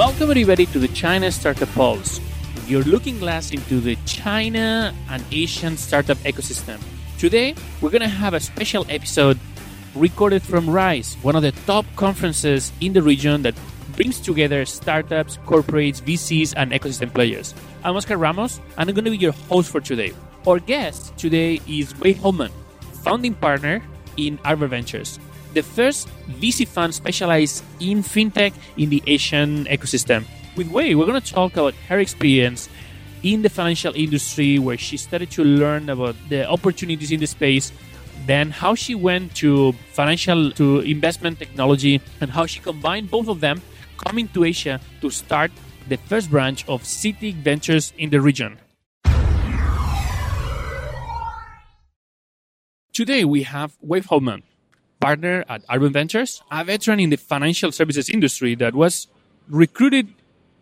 Welcome everybody to the China Startup Pulse, your looking glass into the China and Asian startup ecosystem. Today, we're going to have a special episode recorded from RISE, one of the top conferences in the region that brings together startups, corporates, VCs, and ecosystem players. I'm Oscar Ramos, and I'm going to be your host for today. Our guest today is Wei Hopeman, founding partner in Arbor Ventures the first VC fund specialized in fintech in the Asian ecosystem. With Wei, we're going to talk about her experience in the financial industry, where she started to learn about the opportunities in the space, then how she went to financial to investment technology, and how she combined both of them, coming to Asia to start the first branch of Citi Ventures in the region. Today we have Wei Hopeman partner at Arbor Ventures, a veteran in the financial services industry that was recruited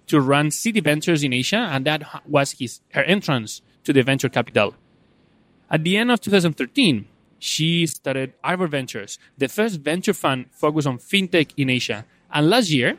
to run Citi Ventures in Asia, and that was his her entrance to the venture capital. At the end of 2013, she started Arbor Ventures, the first venture fund focused on fintech in Asia. And last year,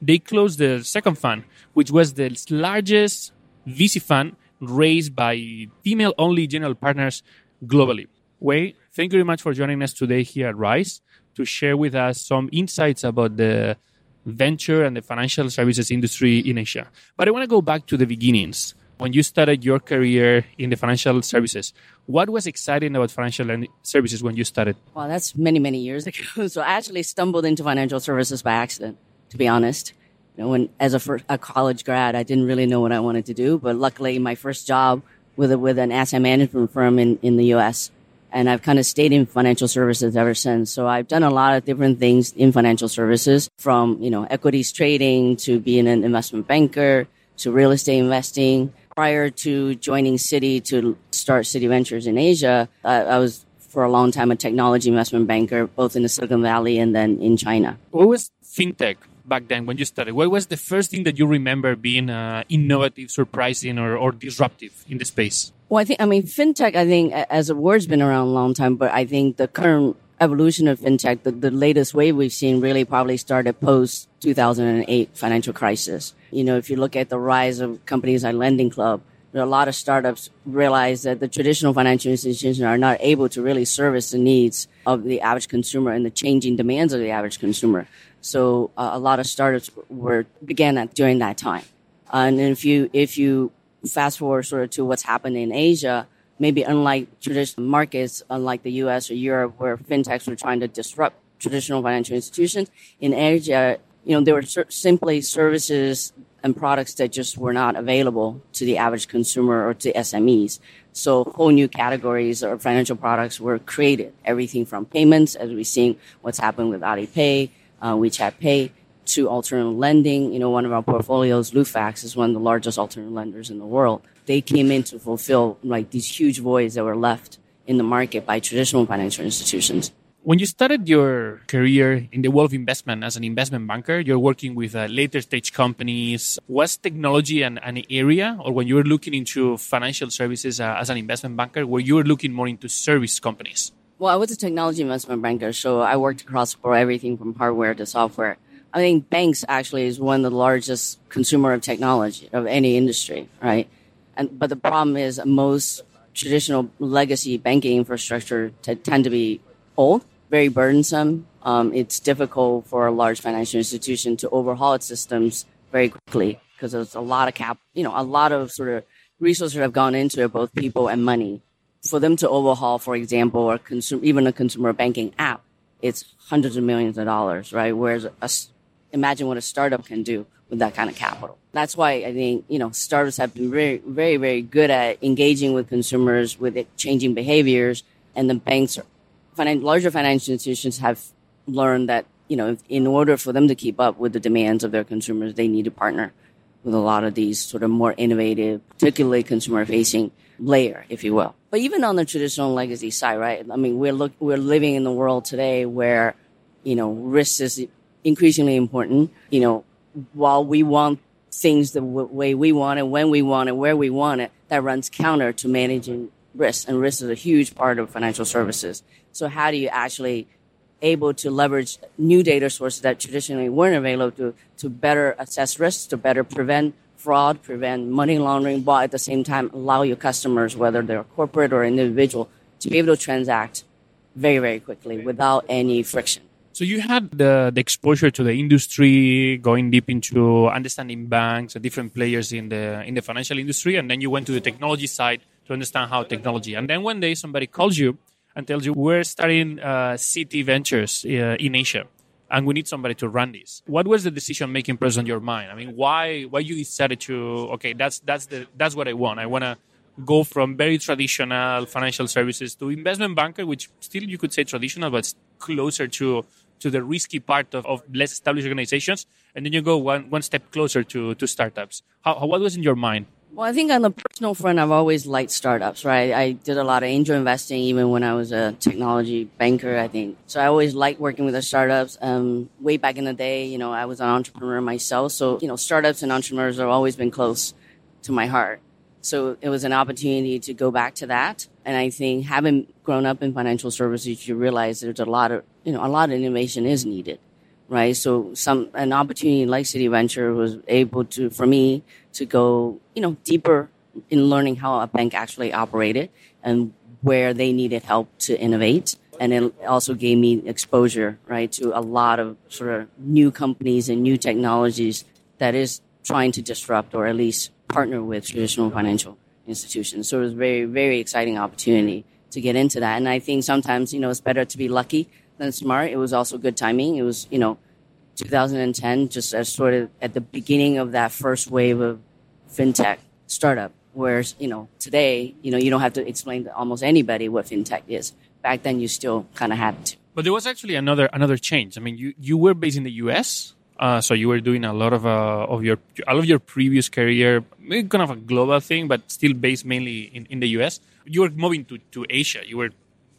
they closed the second fund, which was the largest VC fund raised by female-only general partners globally. Wei, thank you very much for joining us today here at Rise to share with us some insights about the venture and the financial services industry in Asia. But I want to go back to the beginnings. When you started your career in the financial services, what was exciting about financial services when you started? Well, that's many, many years ago. So I actually stumbled into financial services by accident, to be honest. You know, when as a, first, a college grad, I didn't really know what I wanted to do, but luckily my first job with with an asset management firm in, in the U.S and I've kind of stayed in financial services ever since. So I've done a lot of different things in financial services from, you know, equities trading to being an investment banker to real estate investing. Prior to joining Citi to start Citi Ventures in Asia, I, I was for a long time a technology investment banker, both in the Silicon Valley and then in China. What was fintech back then when you started? What was the first thing that you remember being uh, innovative, surprising, or, or disruptive in the space? Well, I think, I mean, fintech, I think as a word's been around a long time, but I think the current evolution of fintech, the, the latest wave we've seen really probably started post 2008 financial crisis. You know, if you look at the rise of companies like Lending Club, a lot of startups realize that the traditional financial institutions are not able to really service the needs of the average consumer and the changing demands of the average consumer. So uh, a lot of startups were began at, during that time. And if you if you fast forward sort of to what's happened in Asia, maybe unlike traditional markets, unlike the US or Europe, where fintechs were trying to disrupt traditional financial institutions, in Asia, you know, there were simply services and products that just were not available to the average consumer or to SMEs. So whole new categories of financial products were created. Everything from payments, as we've seen what's happened with Alipay, uh, WeChat Pay, to alternative lending. You know, one of our portfolios, Lufax, is one of the largest alternative lenders in the world. They came in to fulfill like these huge voids that were left in the market by traditional financial institutions. When you started your career in the world of investment as an investment banker, you're working with uh, later stage companies. Was technology an, an, area, or when you were looking into financial services uh, as an investment banker, were you were looking more into service companies? Well, I was a technology investment banker, so I worked across for everything from hardware to software. I think banks actually is one of the largest consumer of technology of any industry, right? And but the problem is most traditional legacy banking infrastructure t- tend to be old, very burdensome. Um, it's difficult for a large financial institution to overhaul its systems very quickly because there's a lot of cap, you know, a lot of sort of resources have gone into it, both people and money. For them to overhaul, for example, or consume, even a consumer banking app, it's hundreds of millions of dollars, right? Whereas a imagine what a startup can do with that kind of capital. That's why I think, you know, startups have been very, very, very good at engaging with consumers with changing behaviors. And the banks, finan- larger financial institutions have learned that, you know, in order for them to keep up with the demands of their consumers, they need to partner with a lot of these sort of more innovative, particularly consumer facing layer, if you will. But even on the traditional legacy side, right? I mean, we're look, we're living in the world today where, you know, risk is increasingly important. You know, while we want things the w- way we want it, when we want it, where we want it, that runs counter to managing risk. And risk is a huge part of financial services. So how do you actually able to leverage new data sources that traditionally weren't available to, to better assess risks, to better prevent fraud, prevent money laundering, but at the same time allow your customers, whether they're corporate or individual, to be able to transact very, very quickly without any friction. So you had the, the exposure to the industry, going deep into understanding banks and different players in the in the financial industry, and then you went to the technology side to understand how technology. And then one day somebody calls you and tells you we're starting uh, Citi Ventures uh, in Asia, and we need somebody to run this. What was the decision making process on your mind? I mean, why why you decided to okay that's that's the that's what I want. I want to go from very traditional financial services to investment banker, which still you could say traditional, but closer to to the risky part of, of less established organizations, and then you go one, one step closer to, to startups. How, how, what was in your mind? Well, I think on the personal front, I've always liked startups, right? I did a lot of angel investing even when I was a technology banker, I think. So I always liked working with the startups. Um, way back in the day, you know, I was an entrepreneur myself. So, you know, startups and entrepreneurs have always been close to my heart. So it was an opportunity to go back to that. And I think having grown up in financial services, you realize there's a lot of, you know, a lot of innovation is needed, right? So some, an opportunity like Citi Venture was able to, for me to go, you know, deeper in learning how a bank actually operated and where they needed help to innovate. And it also gave me exposure, right, to a lot of sort of new companies and new technologies that is trying to disrupt or at least partner with traditional financial institutions. So it was a very, very exciting opportunity to get into that. And I think sometimes, you know, it's better to be lucky than smart. It was also good timing. It was, you know, 2010, just as sort of at the beginning of that first wave of fintech startup. Whereas, you know, today, you know, you don't have to explain to almost anybody what fintech is. Back then, you still kind of had to. But there was actually another another change. I mean, you, you were based in the U.S. Uh, so you were doing a lot of uh, of your all of your previous career, kind of a global thing, but still based mainly in, in the U.S. You were moving to, to Asia. You were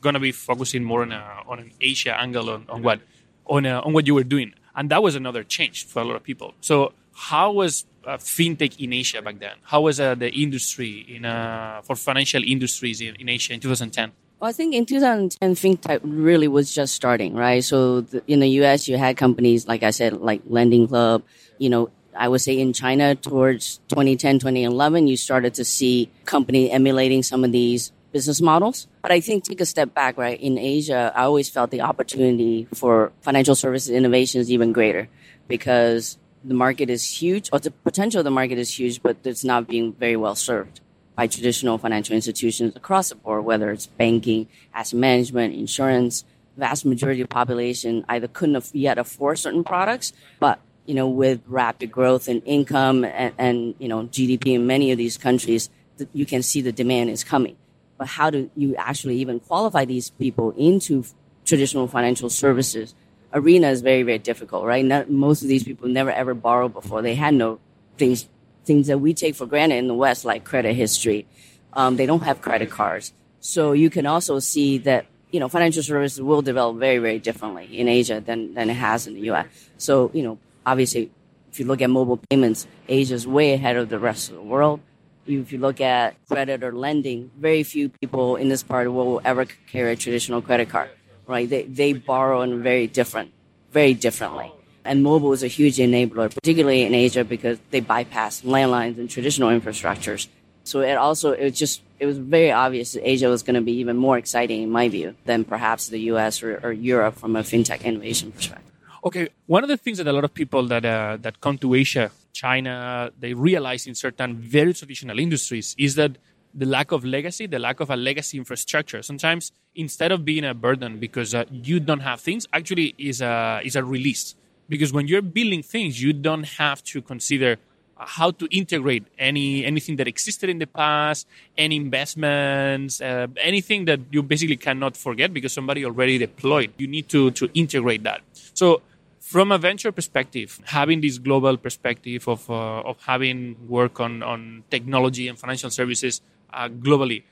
gonna be focusing more on a, on an Asia angle on, on what on a, on what you were doing, and that was another change for a lot of people. So how was uh, fintech in Asia back then? How was uh, the industry in uh, for financial industries in, in Asia in 2010? Well, I think in 2010, fintech really was just starting, right? So the, in the US, you had companies, like I said, like Lending Club. You know, I would say in China towards 2010, 2011, you started to see company emulating some of these business models. But I think take a step back, right? In Asia, I always felt the opportunity for financial services innovation is even greater because the market is huge or the potential of the market is huge, but it's not being very well served by traditional financial institutions across the board, whether it's banking, asset management, insurance. Vast majority of population either couldn't have yet afford certain products, but you know, with rapid growth in income and, and you know GDP in many of these countries, you can see the demand is coming. But how do you actually even qualify these people into traditional financial services arena is very, very difficult, right? Not, most of these people never ever borrowed before. They had no things things that we take for granted in the West, like credit history. Um, they don't have credit cards. So you can also see that, you know, financial services will develop very, very differently in Asia than, than it has in the US. So, you know, obviously, if you look at mobile payments, Asia is way ahead of the rest of the world. If you look at credit or lending, very few people in this part of the world will ever carry a traditional credit card, right? They, they borrow in very different, very differently. And mobile is a huge enabler, particularly in Asia because they bypass landlines and traditional infrastructures. So it also, it just, it was very obvious that Asia was going to be even more exciting in my view than perhaps the US or, or Europe from a fintech innovation perspective. Okay, one of the things that a lot of people that uh, that come to Asia, China, they realize in certain very traditional industries is that the lack of legacy, the lack of a legacy infrastructure. Sometimes instead of being a burden because uh, you don't have things, actually is a is a release because when you're building things, you don't have to consider how to integrate any anything that existed in the past, any investments, uh, anything that you basically cannot forget because somebody already deployed. You need to to integrate that. So from a venture perspective, having this global perspective of uh, of having work on on technology and financial services uh, globally,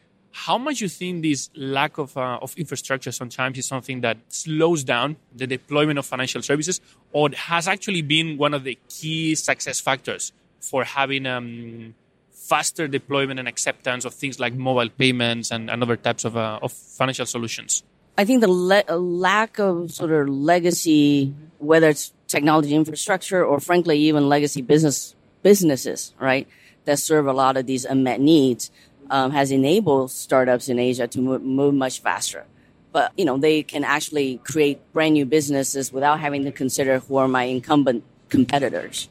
how much you think this lack of, uh, of infrastructure sometimes is something that slows down the deployment of financial services or has actually been one of the key success factors for having um, faster deployment and acceptance of things like mobile payments and, and other types of, uh, of financial solutions? I think the le- lack of sort of legacy, whether it's technology infrastructure or frankly even legacy business businesses, right, that serve a lot of these unmet needs, um, has enabled startups in Asia to move, move much faster. But you know they can actually create brand new businesses without having to consider who are my incumbent competitors.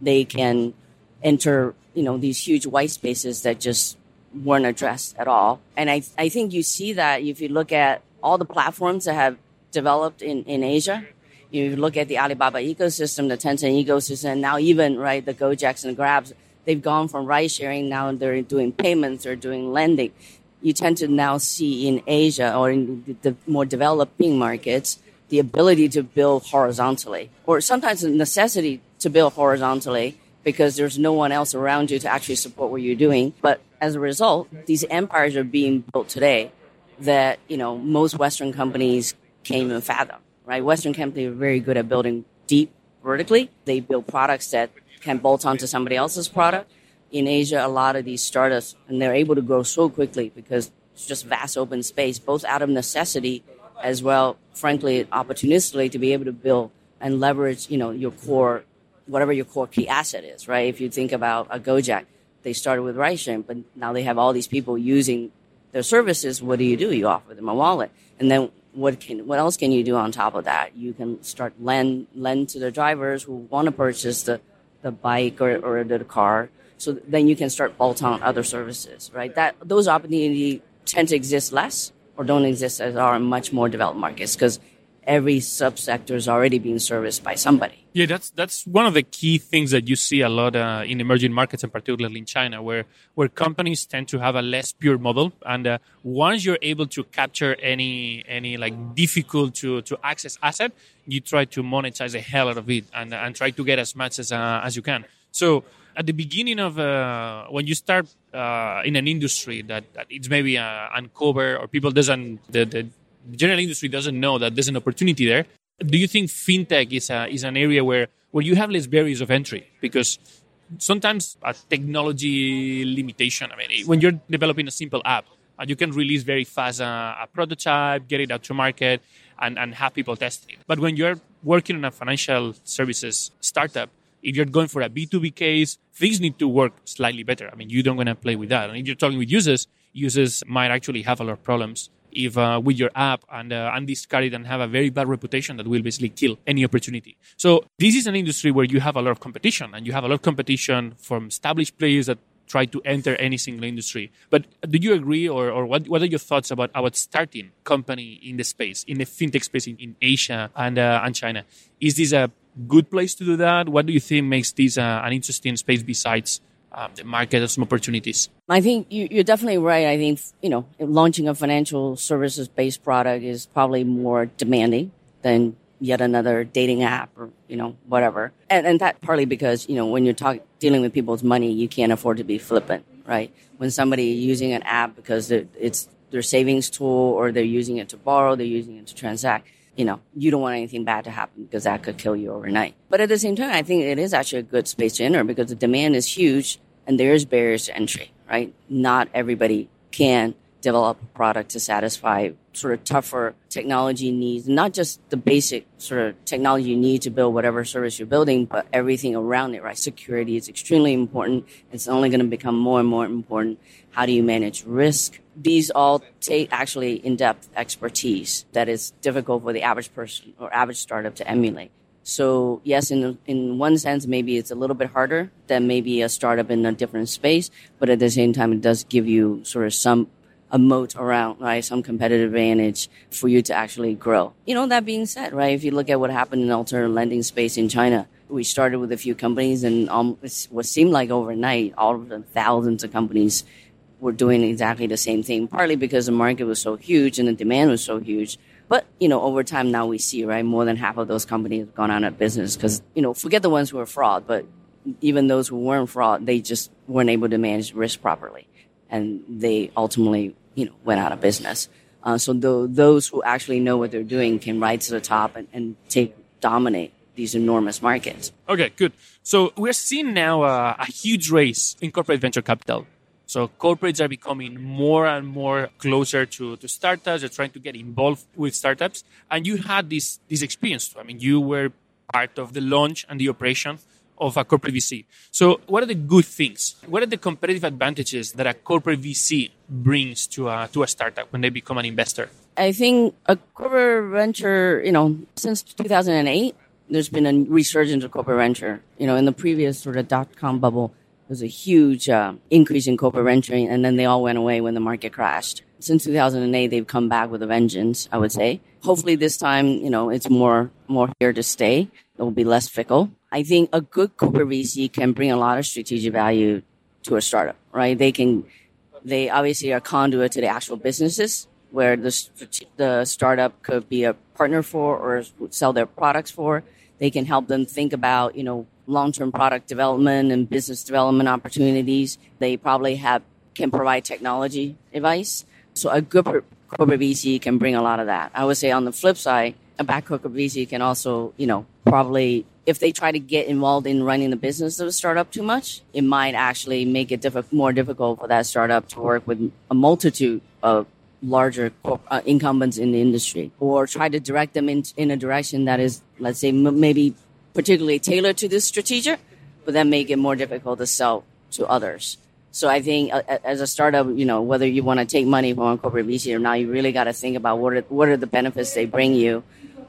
They can enter you know these huge white spaces that just weren't addressed at all. And I I think you see that if you look at all the platforms that have developed in, in Asia. You look at the Alibaba ecosystem, the Tencent ecosystem, now even, right, the Gojeks and Grabs, they've gone from ride sharing, now they're doing payments, they're doing lending. You tend to now see in Asia or in the more developing markets, the ability to build horizontally, or sometimes the necessity to build horizontally because there's no one else around you to actually support what you're doing. But as a result, these empires are being built today that, you know, most Western companies can't even fathom, right? Western companies are very good at building deep vertically. They build products that can bolt onto somebody else's product. In Asia, a lot of these startups, and they're able to grow so quickly because it's just vast open space, both out of necessity as well, frankly, opportunistically to be able to build and leverage, you know, your core, whatever your core key asset is, right? If you think about a Gojek, they started with ride sharing, but now they have all these people using their services, what do you do? You offer them a wallet, and then what can what else can you do on top of that? You can start lend lend to the drivers who want to purchase the the bike or, or the car. So then you can start bolt on other services, right? That those opportunities tend to exist less or don't exist as are much more developed markets because every subsector is already being serviced by somebody. Yeah, that's that's one of the key things that you see a lot uh, in emerging markets, and particularly in China, where where companies tend to have a less pure model, and uh, once you're able to capture any any like difficult to to access asset, you try to monetize the hell out of it and and try to get as much as uh, as you can. So at the beginning of uh, when you start uh, in an industry that, that it's maybe uh, uncovered or people doesn't the, the general industry doesn't know that there's an opportunity there. Do you think fintech is a, is an area where where you have less barriers of entry? Because sometimes a technology limitation i mean when you're developing a simple app uh, you can release very fast uh, a prototype get it out to market and, and have people test it. But when you're working on a financial services startup if you're going for a b2b case things need to work slightly better. I mean you don't want to play with that. And if you're talking with users users might actually have a lot of problems if uh, with your app and uh, and and have a very bad reputation that will basically kill any opportunity. So this is an industry where you have a lot of competition and you have a lot of competition from established players that try to enter any single industry. But do you agree or, or what, what are your thoughts about about starting company in the space, in the fintech space in, in Asia and, uh, and China? Is this a good place to do that? What do you think makes this uh, an interesting space besides um, the market has some opportunities. I think you, are definitely right. I think you know launching a financial services based product is probably more demanding than yet another dating app or you know whatever. And, and that partly because you know when you're talking dealing with people's money, you can't afford to be flippant, right? When somebody using an app because it's their savings tool or they're using it to borrow, they're using it to transact you know, you don't want anything bad to happen because that could kill you overnight. But at the same time, I think it is actually a good space to enter because the demand is huge and there's barriers to entry, right? Not everybody can develop a product to satisfy sort of tougher technology needs, not just the basic sort of technology you need to build whatever service you're building, but everything around it, right? Security is extremely important. It's only going to become more and more important. How do you manage risk? These all take actually in-depth expertise that is difficult for the average person or average startup to emulate. So yes, in in one sense, maybe it's a little bit harder than maybe a startup in a different space, but at the same time, it does give you sort of some a moat around, right? Some competitive advantage for you to actually grow. You know, that being said, right? If you look at what happened in alternative lending space in China, we started with a few companies and um, what seemed like overnight, all of the thousands of companies were doing exactly the same thing, partly because the market was so huge and the demand was so huge but, you know, over time now we see, right, more than half of those companies have gone out of business because, you know, forget the ones who are fraud, but even those who weren't fraud, they just weren't able to manage risk properly. And they ultimately, you know, went out of business. Uh, so th- those who actually know what they're doing can ride to the top and, and take, dominate these enormous markets. Okay, good. So we're seeing now uh, a huge race in corporate venture capital So corporates are becoming more and more closer to, to startups. They're trying to get involved with startups. And you had this, this experience. I mean, you were part of the launch and the operation of a corporate VC. So what are the good things? What are the competitive advantages that a corporate VC brings to a, to a startup when they become an investor? I think a corporate venture, you know, since 2008, there's been a resurgence of corporate venture. You know, in the previous sort of dot com bubble, was a huge uh, increase in corporate venturing, and then they all went away when the market crashed. Since 2008, they've come back with a vengeance, I would say. Hopefully, this time, you know, it's more more here to stay. It will be less fickle. I think a good corporate VC can bring a lot of strategic value to a startup, right? They can, they obviously are conduit to the actual businesses where the, the startup could be a partner for or sell their products for. They can help them think about, you know, long-term product development and business development opportunities. They probably have, can provide technology advice. So a good corporate VC can bring a lot of that. I would say on the flip side, a bad corporate VC can also, you know, probably if they try to get involved in running the business of a startup too much, it might actually make it diff- more difficult for that startup to work with a multitude of larger uh, incumbents in the industry or try to direct them in, in a direction that is, let's say, m- maybe particularly tailored to this strategic, but that make it more difficult to sell to others. So I think uh, as a startup, you know, whether you want to take money from a corporate VC or not, you really got to think about what are, what are the benefits they bring you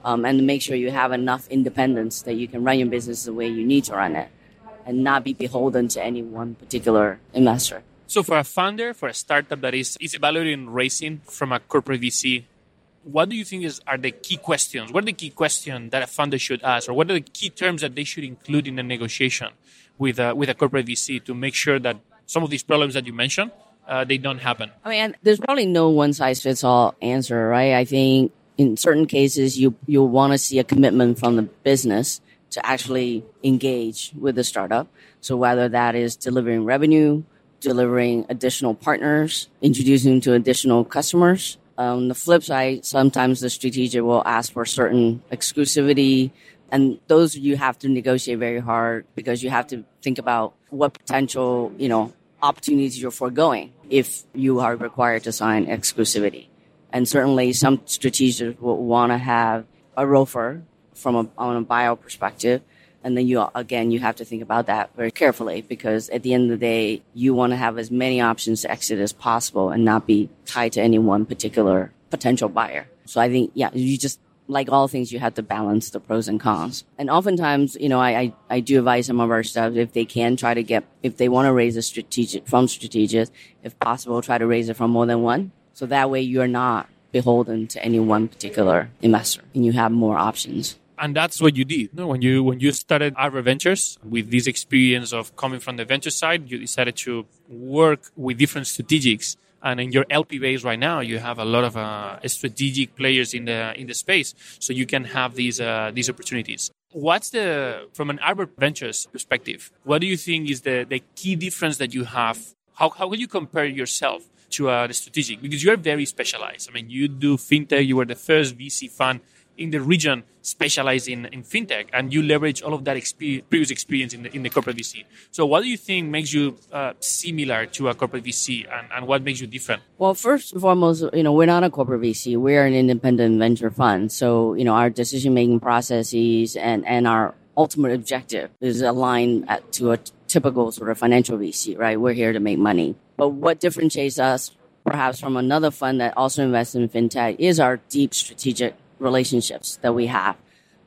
um, and make sure you have enough independence that you can run your business the way you need to run it and not be beholden to any one particular investor. So, for a founder, for a startup that is, is evaluating raising from a corporate VC, what do you think is, are the key questions? What are the key questions that a founder should ask, or what are the key terms that they should include in the negotiation with a, with a corporate VC to make sure that some of these problems that you mentioned uh, they don't happen? I mean, there's probably no one size fits all answer, right? I think in certain cases, you, you'll want to see a commitment from the business to actually engage with the startup. So whether that is delivering revenue, delivering additional partners, introducing to additional customers. On um, the flip side, sometimes the strategic will ask for certain exclusivity and those you have to negotiate very hard because you have to think about what potential, you know, opportunities you're foregoing if you are required to sign exclusivity. And certainly some strategics will want to have a ROFR from a, on a bio perspective. And then you, again, you have to think about that very carefully because at the end of the day, you want to have as many options to exit as possible and not be tied to any one particular potential buyer. So I think, yeah, you just, like all things, you have to balance the pros and cons. And oftentimes, you know, I, I, I do advise some of our staff if they can try to get, if they want to raise a strategic from strategic, if possible, try to raise it from more than one so that way you're not beholden to any one particular investor and you have more options. And that's what you did. No, when you when you started Arbor Ventures with this experience of coming from the venture side, you decided to work with different strategics. And in your LP base right now, you have a lot of uh, strategic players in the in the space, so you can have these uh, these opportunities. What's the from an Arbor Ventures perspective? What do you think is the the key difference that you have? How how will you compare yourself to uh, the strategic because you're very specialized. I mean, you do fintech. You were the first VC fund in the region specialized in, in fintech, and you leverage all of that experience, previous experience in the, in the corporate VC. So, what do you think makes you uh, similar to a corporate VC, and, and what makes you different? Well, first and foremost, you know, we're not a corporate VC. We're an independent venture fund. So, you know, our decision making processes and, and our ultimate objective is aligned at, to a typical sort of financial VC, right? We're here to make money. But what differentiates us perhaps from another fund that also invests in fintech is our deep strategic relationships that we have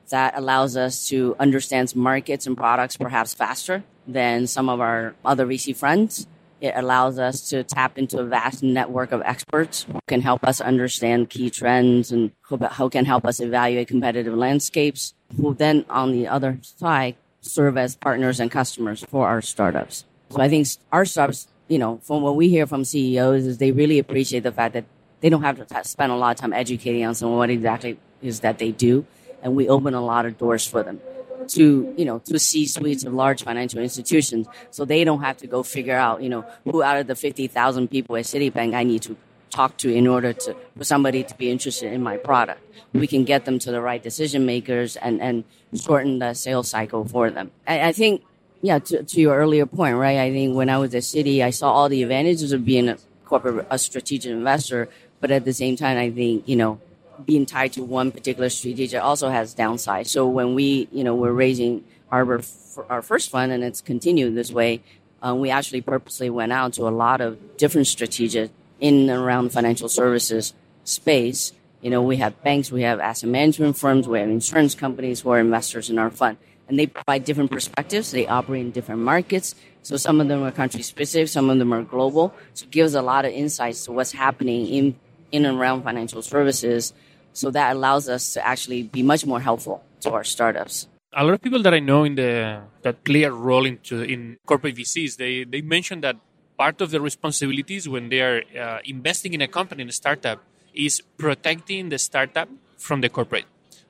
that allows us to understand markets and products perhaps faster than some of our other VC friends. It allows us to tap into a vast network of experts who can help us understand key trends and who can help us evaluate competitive landscapes, who then on the other side serve as partners and customers for our startups. So I think our startups you know, from what we hear from CEOs is they really appreciate the fact that they don't have to spend a lot of time educating us on what exactly is that they do. And we open a lot of doors for them to, you know, to C suites of large financial institutions. So they don't have to go figure out, you know, who out of the 50,000 people at Citibank I need to talk to in order to, for somebody to be interested in my product. We can get them to the right decision makers and, and shorten the sales cycle for them. I, I think yeah, to, to your earlier point, right? I think when I was at Citi, I saw all the advantages of being a corporate, a strategic investor. But at the same time, I think, you know, being tied to one particular strategic also has downside. So when we, you know, we're raising our, our first fund and it's continued this way, um, we actually purposely went out to a lot of different strategic in and around financial services space. You know, we have banks, we have asset management firms, we have insurance companies who are investors in our fund and they provide different perspectives. They operate in different markets. So some of them are country specific, some of them are global. So it gives a lot of insights to what's happening in, in and around financial services. So that allows us to actually be much more helpful to our startups. A lot of people that I know in the that play a role into in corporate VCs, they they mention that part of the responsibilities when they are uh, investing in a company in a startup is protecting the startup from the corporate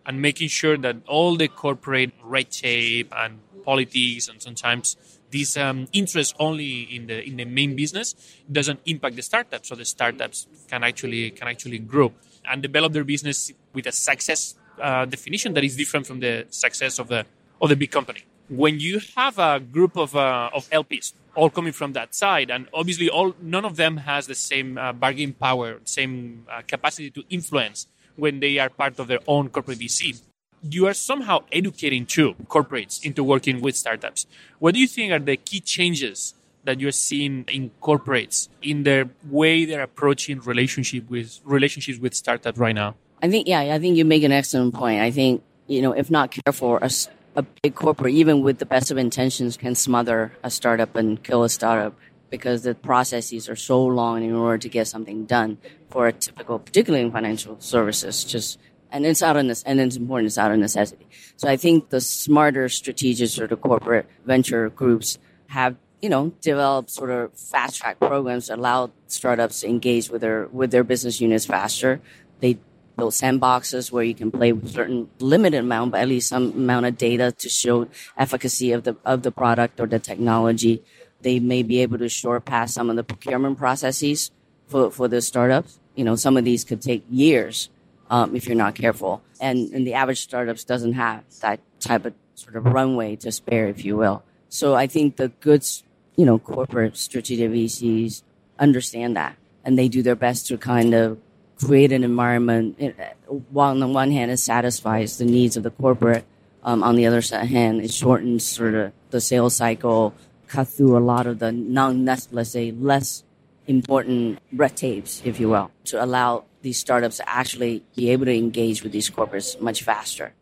and making sure that all the corporate red tape and politics and sometimes these um, interests only in the in the main business doesn't impact the startup so the startups can actually can actually grow and develop their business with a success uh, definition that is different from the success of the of the big company when you have a group of uh, of LPs all coming from that side and obviously all none of them has the same uh, bargaining power same uh, capacity to influence when they are part of their own corporate VC. You are somehow educating too corporates into working with startups. What do you think are the key changes that you're seeing in corporates in their way they're approaching relationship with relationships with startups right now? I think yeah, I think you make an excellent point. I think you know if not careful, a, a big corporate, even with the best of intentions, can smother a startup and kill a startup because the processes are so long in order to get something done for a typical, particularly in financial services, just, and it's out of this, and it's important, it's out of necessity. So I think the smarter strategic or the corporate venture groups have, you know, developed sort of fast track programs that allow startups to engage with their, with their business units faster. They build sandboxes where you can play with certain limited amount, but at least some amount of data to show efficacy of the, of the product or the technology they may be able to short pass some of the procurement processes for, for the startups. You know, some of these could take years um, if you're not careful. And, and the average startups doesn't have that type of sort of runway to spare, if you will. So I think the good, you know, corporate strategic VCs understand that and they do their best to kind of create an environment eh, while on the one hand it satisfies the needs of the corporate um, on the other hand it shortens sort of the sales cycle cut through a lot of the non, let's say, less important red tapes, if you will, to allow these startups actually be able to engage with these corporates much faster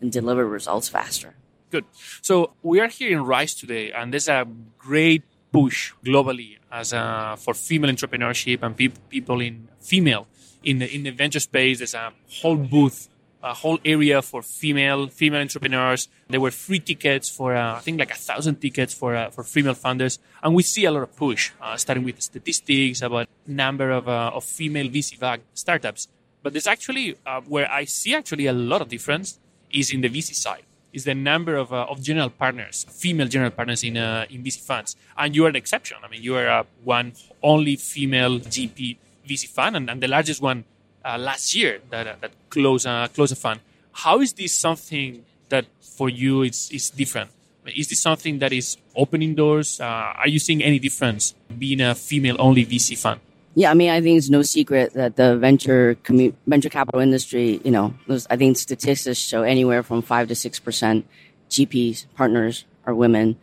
and deliver results faster. Good. So we are here in Rise today, and there's a great push globally as a, for female entrepreneurship and pe- people in female in the in the venture space. There's a whole booth a whole area for female female entrepreneurs. There were free tickets for uh, I think like a thousand tickets for uh, for female founders, and we see a lot of push, uh, starting with statistics about number of uh, of female VC startups. But there's actually uh, where I see actually a lot of difference is in the VC side. Is the number of, uh, of general partners, female general partners in in VC funds, and you are an exception. I mean, you are one only female GP VC fund, and, and the largest one uh, last year that uh, that close uh, close a fund. How is this something that for you is is different? Is this something that is opening doors? Uh, are you seeing any difference being a female only VC fund? Yeah, I mean, I think it's no secret that the venture commu- venture capital industry, you know, I think statistics show anywhere from five to six percent GPs partners are women,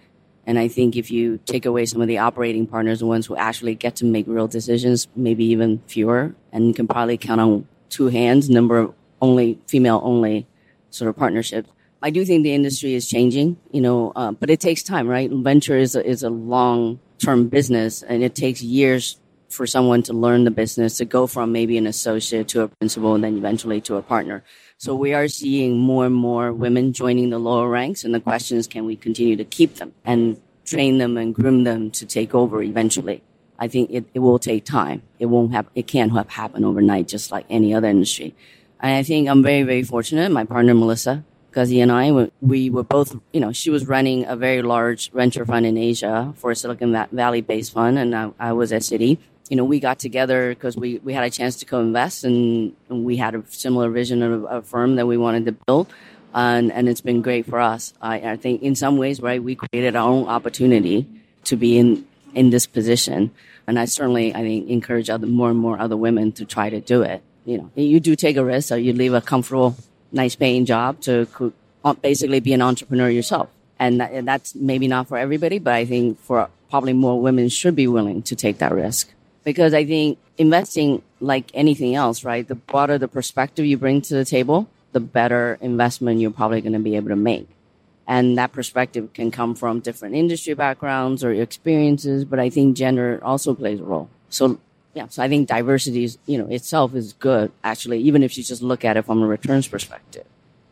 and I think if you take away some of the operating partners, the ones who actually get to make real decisions, maybe even fewer, and you can probably count on two hands number of only female only sort of partnerships. I do think the industry is changing, you know, uh, but it takes time, right? Venture is a, is a long term business and it takes years for someone to learn the business to go from maybe an associate to a principal and then eventually to a partner. So we are seeing more and more women joining the lower ranks. And the question is, can we continue to keep them and train them and groom them to take over eventually? I think it, it will take time. It won't have, it can't have happen overnight, just like any other industry. And I think I'm very, very fortunate. My partner, Melissa Guzy and I, we were both, you know, she was running a very large venture fund in Asia for a Silicon Valley based fund. And I, I was at Citi you know, we got together because we, we had a chance to co-invest and, and we had a similar vision of a firm that we wanted to build. and and it's been great for us. I, I think in some ways, right, we created our own opportunity to be in in this position, and I certainly I think encourage other more and more other women to try to do it. You know, you do take a risk, so you leave a comfortable, nice paying job to uh, basically be an entrepreneur yourself, and, that, and that's maybe not for everybody, but I think for probably more women should be willing to take that risk because I think investing like anything else, right? The broader the perspective you bring to the table, the better investment you're probably going to be able to make. And that perspective can come from different industry backgrounds or experiences, but I think gender also plays a role. So yeah, so I think diversity is, you know, itself is good actually, even if you just look at it from a returns perspective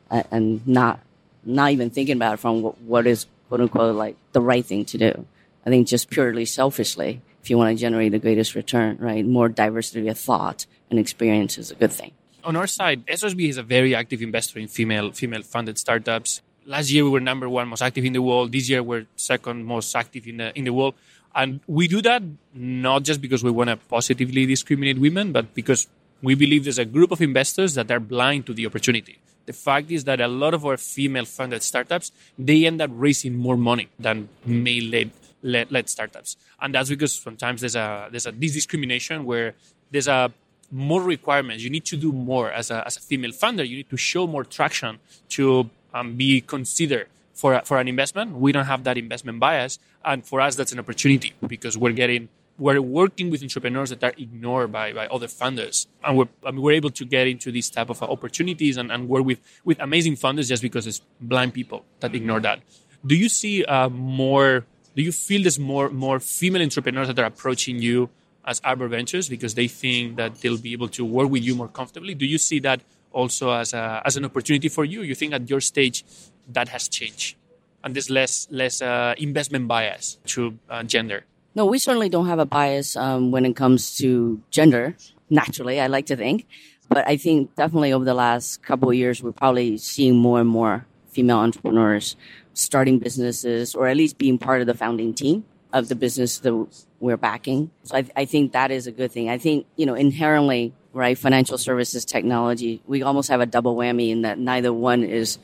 and not, not even thinking about it from what is quote unquote like the right thing to do. I think just purely selfishly, if you want to generate the greatest return, right? More diversity of thought and experience is a good thing on our side, SOSV is a very active investor in female female funded startups. Last year we were number one most active in the world. This year we're second most active in the in the world. And we do that not just because we want to positively discriminate women, but because we believe there's a group of investors that are blind to the opportunity. The fact is that a lot of our female funded startups, they end up raising more money than male led led startups. And that's because sometimes there's a there's a this discrimination where there's a more requirements. You need to do more as a, as a female funder. You need to show more traction to um, be considered for, for an investment. We don't have that investment bias. And for us, that's an opportunity because we're getting, we're working with entrepreneurs that are ignored by, by other funders. And we're, I mean, we're able to get into these type of opportunities and, and work with, with amazing funders just because it's blind people that ignore that. Do you see uh, more, do you feel there's more, more female entrepreneurs that are approaching you as Arbor Ventures because they think that they'll be able to work with you more comfortably. Do you see that also as, a, as an opportunity for you? You think at your stage that has changed and there's less, less uh, investment bias to uh, gender? No, we certainly don't have a bias um, when it comes to gender. Naturally, I like to think. But I think definitely over the last couple of years, we're probably seeing more and more female entrepreneurs starting businesses or at least being part of the founding team of the business that we're backing. So I, I think that is a good thing. I think, you know, inherently, right, financial services technology, we almost have a double whammy in that neither one is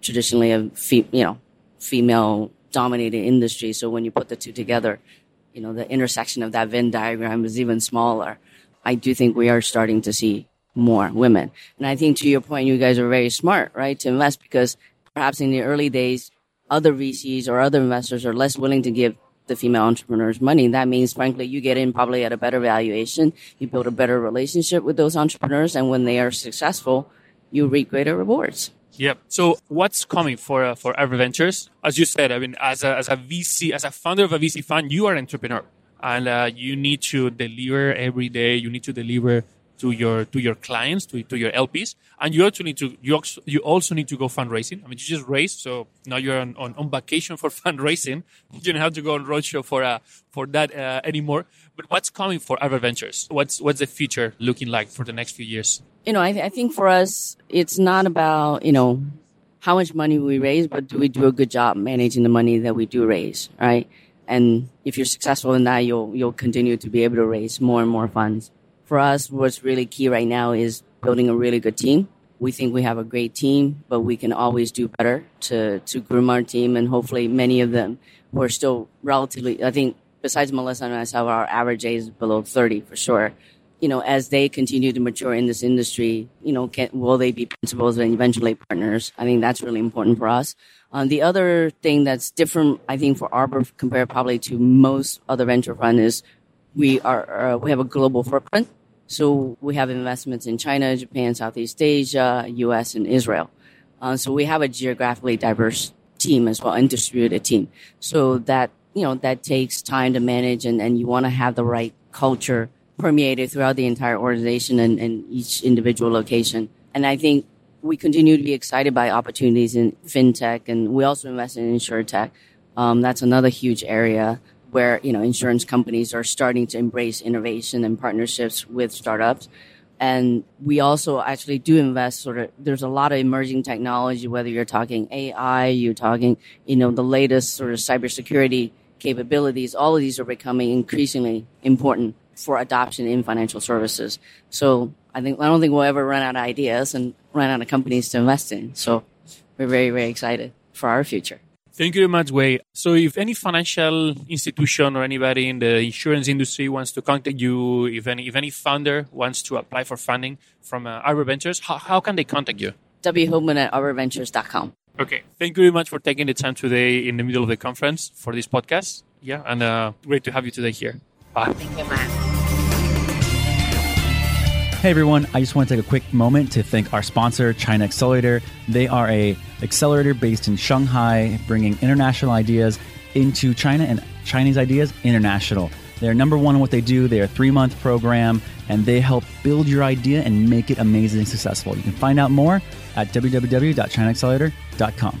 traditionally a, fe- you know, female dominated industry. So when you put the two together, you know, the intersection of that Venn diagram is even smaller. I do think we are starting to see more women. And I think to your point, you guys are very smart, right, to invest because perhaps in the early days, other VCs or other investors are less willing to give the female entrepreneurs money. That means, frankly, you get in probably at a better valuation. You build a better relationship with those entrepreneurs. And when they are successful, you reap greater rewards. Yep. So what's coming for uh, for Arbor Ventures? As you said, I mean, as a, as a VC, as a founder of a VC fund, you are an entrepreneur, and uh, you need to deliver every day. You need to deliver to your to your clients, to, to your LPs, and you also need to you also, you also need to go fundraising. I mean, you just raised, so now you're on, on, on vacation for fundraising. You don't have to go on roadshow for uh, for that uh, anymore. But what's coming for Arbor Ventures? What's what's the future looking like for the next few years? You know, I, th- I think for us, it's not about you know how much money we raise, but do we do a good job managing the money that we do raise, right? And if you're successful in that, you'll you'll continue to be able to raise more and more funds for us, what's really key right now is building a really good team. We think we have a great team, but we can always do better to, to groom our team. And hopefully many of them who are still relatively, I think besides Melissa and myself, our average age is below 30 for sure. You know, as they continue to mature in this industry, you know, can, will they be principals and eventually partners? I think that's really important for us. Um, the other thing that's different, I think, for Arbor compared probably to most other venture fund is we are uh, we have a global footprint. So we have investments in China, Japan, Southeast Asia, US, and Israel. Uh, so we have a geographically diverse team as well and distributed team. So that, you know, that takes time to manage and, and you want to have the right culture permeated throughout the entire organization and, and each individual location. And I think we continue to be excited by opportunities in fintech and we also invest in insurtech. Um, that's another huge area where you know insurance companies are starting to embrace innovation and partnerships with startups. And we also actually do invest sort of there's a lot of emerging technology whether you're talking ai you're talking you know the latest sort of cybersecurity capabilities all of these are becoming increasingly important for adoption in financial services. So i think i don't think we'll ever run out of ideas and run out of companies to invest in. So we're very, very excited for our future. Thank you very much, Wei. So, if any financial institution or anybody in the insurance industry wants to contact you, if any if any founder wants to apply for funding from uh, Arbor Ventures, how, how can they contact you? whoman at arborventures.com. Okay. Thank you very much for taking the time today in the middle of the conference for this podcast. Yeah, and uh, great to have you today here. Bye. Thank you, Matt. Hey everyone, I just want to take a quick moment to thank our sponsor, China Accelerator. They are a accelerator based in Shanghai, bringing international ideas into China and Chinese ideas international. They're number one in what they do. They're a three month program and they help build your idea and make it amazing successful. You can find out more at www.chinaaccelerator.com.